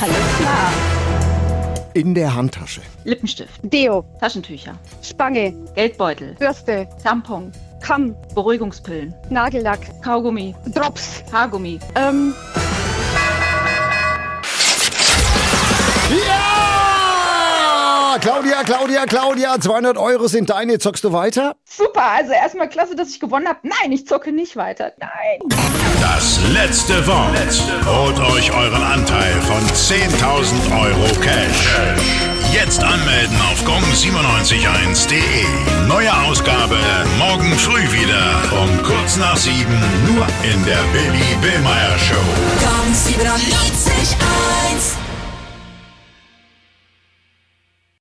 Alles klar. In der Handtasche. Lippenstift, Deo, Taschentücher, Spange, Geldbeutel, Bürste, Tampon, Kamm, Beruhigungspillen, Nagellack, Kaugummi, Drops, Haargummi, ähm, Ja! Claudia, Claudia, Claudia, 200 Euro sind deine. Zockst du weiter? Super, also erstmal klasse, dass ich gewonnen habe. Nein, ich zocke nicht weiter. Nein. Das letzte Wort. Holt euch euren Anteil von 10.000 Euro Cash. Jetzt anmelden auf gong971.de. Neue Ausgabe morgen früh wieder um kurz nach sieben nur in der Billy Billmeyer Show. Gong 97.1